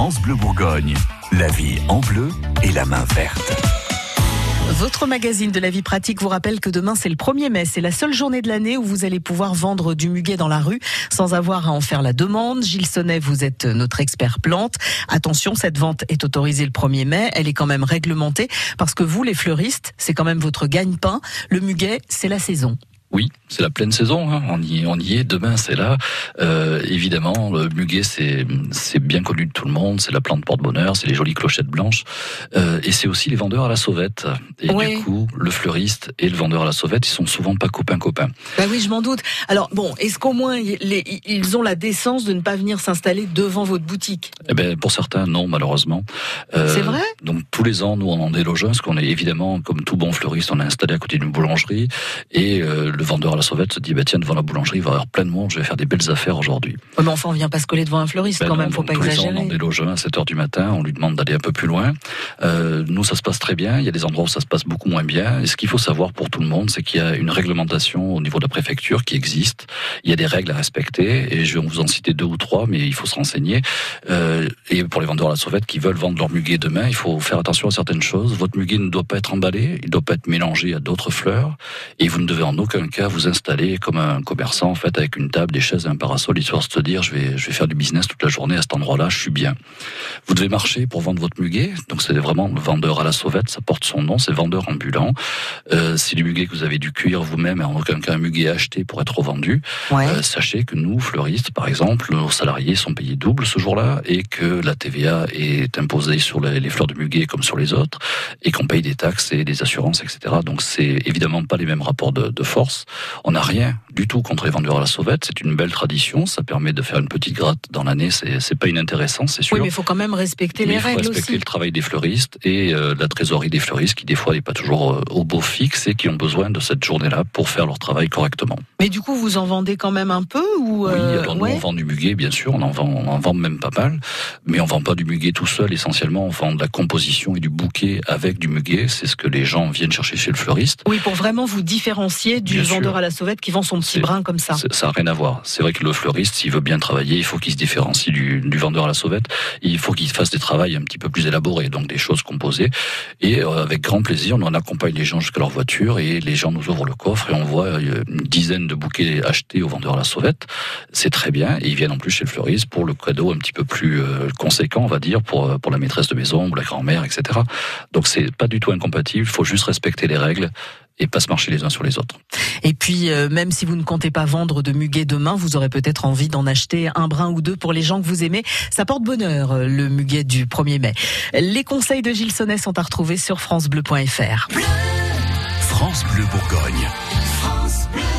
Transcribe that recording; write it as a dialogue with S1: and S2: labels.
S1: France Bleu Bourgogne. La vie en bleu et la main verte.
S2: Votre magazine de la vie pratique vous rappelle que demain c'est le 1er mai, c'est la seule journée de l'année où vous allez pouvoir vendre du muguet dans la rue sans avoir à en faire la demande. Gilles Sonnet, vous êtes notre expert plante. Attention, cette vente est autorisée le 1er mai, elle est quand même réglementée parce que vous les fleuristes, c'est quand même votre gagne-pain. Le muguet, c'est la saison.
S3: Oui, c'est la pleine saison. Hein. On, y, on y est. Demain, c'est là. Euh, évidemment, le muguet, c'est c'est bien connu de tout le monde. C'est la plante porte-bonheur. C'est les jolies clochettes blanches. Euh, et c'est aussi les vendeurs à la sauvette. Et du coup, le fleuriste et le vendeur à la sauvette, ils sont souvent pas copains copains.
S2: Bah oui, je m'en doute. Alors bon, est-ce qu'au moins ils ont la décence de ne pas venir s'installer devant votre boutique?
S3: Eh ben, pour certains, non, malheureusement.
S2: Euh, c'est vrai?
S3: Donc tous les ans, nous on en déloge un, parce qu'on est évidemment, comme tout bon fleuriste, on est installé à côté d'une boulangerie et euh, le vendeur à la sauvette se dit bah tiens devant la boulangerie il va y avoir plein de monde, je vais faire des belles affaires aujourd'hui.
S2: mais enfin on vient pas se coller devant un fleuriste ben quand même, faut pas exagérer.
S3: on déloge à 7 heures du matin, on lui demande d'aller un peu plus loin. Euh, nous ça se passe très bien, il y a des endroits où ça se passe beaucoup moins bien. Et ce qu'il faut savoir pour tout le monde, c'est qu'il y a une réglementation au niveau de la préfecture qui existe. Il y a des règles à respecter et je vais vous en citer deux ou trois, mais il faut se renseigner. Euh, et pour les vendeurs à la sauvette qui veulent vendre leur muguet demain, il faut faire attention à certaines choses. Votre muguet ne doit pas être emballé, il ne doit pas être mélangé à d'autres fleurs et vous ne devez en aucun cas vous installer comme un commerçant en fait avec une table, des chaises et un parasol, histoire de se dire je vais je vais faire du business toute la journée à cet endroit-là, je suis bien. Vous devez marcher pour vendre votre muguet, donc c'est vraiment le vendeur à la sauvette, ça porte son nom, c'est vendeur ambulant. Euh, si le muguet que vous avez dû cuire vous-même et en aucun cas un muguet acheté pour être revendu, euh, sachez que nous fleuristes par exemple, nos salariés sont payés double ce jour-là et que la TVA est imposée sur les, les fleurs de muguet comme sur les autres et qu'on paye des taxes et des assurances, etc. Donc c'est évidemment pas les mêmes rapports de, de force. On n'a rien du tout contre les vendeurs à la sauvette. C'est une belle tradition. Ça permet de faire une petite gratte dans l'année. C'est pas inintéressant, c'est sûr.
S2: Oui, mais il faut quand même respecter les règles.
S3: Il faut respecter le travail des fleuristes et euh, la trésorerie des fleuristes qui, des fois, n'est pas toujours euh, au beau fixe et qui ont besoin de cette journée-là pour faire leur travail correctement.
S2: Mais du coup, vous en vendez quand même un peu ou
S3: Oui, euh, alors nous, on vend du muguet, bien sûr. On en vend, on en vend même pas mal. Mais on vend pas du muguet tout seul. Essentiellement, on vend de la composition et du bouquet avec du muguet. C'est ce que les gens viennent chercher chez le fleuriste.
S2: Oui, pour vraiment vous différencier du vendeur à la sauvette qui vend son petit brin comme ça.
S3: Ça n'a rien à voir. C'est vrai que le fleuriste, s'il veut bien travailler, il faut qu'il se différencie du, du, vendeur à la sauvette. Il faut qu'il fasse des travaux un petit peu plus élaborés, donc des choses composées. Et euh, avec grand plaisir, on en accompagne les gens jusqu'à leur voiture et les gens nous ouvrent le coffre et on voit euh, une dizaine de bouquets achetés au vendeur à la sauvette. C'est très bien. Et ils viennent en plus chez le fleuriste pour le cadeau un petit peu plus euh, conséquent, on va dire, pour, pour la maîtresse de maison ou la grand-mère, etc. Donc c'est pas du tout incompatible. Il faut juste respecter les règles et pas se marcher les uns sur les autres.
S2: Et puis, euh, même si vous ne comptez pas vendre de muguet demain, vous aurez peut-être envie d'en acheter un brin ou deux pour les gens que vous aimez. Ça porte bonheur, euh, le muguet du 1er mai. Les conseils de Gilles Sonnet sont à retrouver sur francebleu.fr.
S1: France Bleu Bourgogne. France Bleu.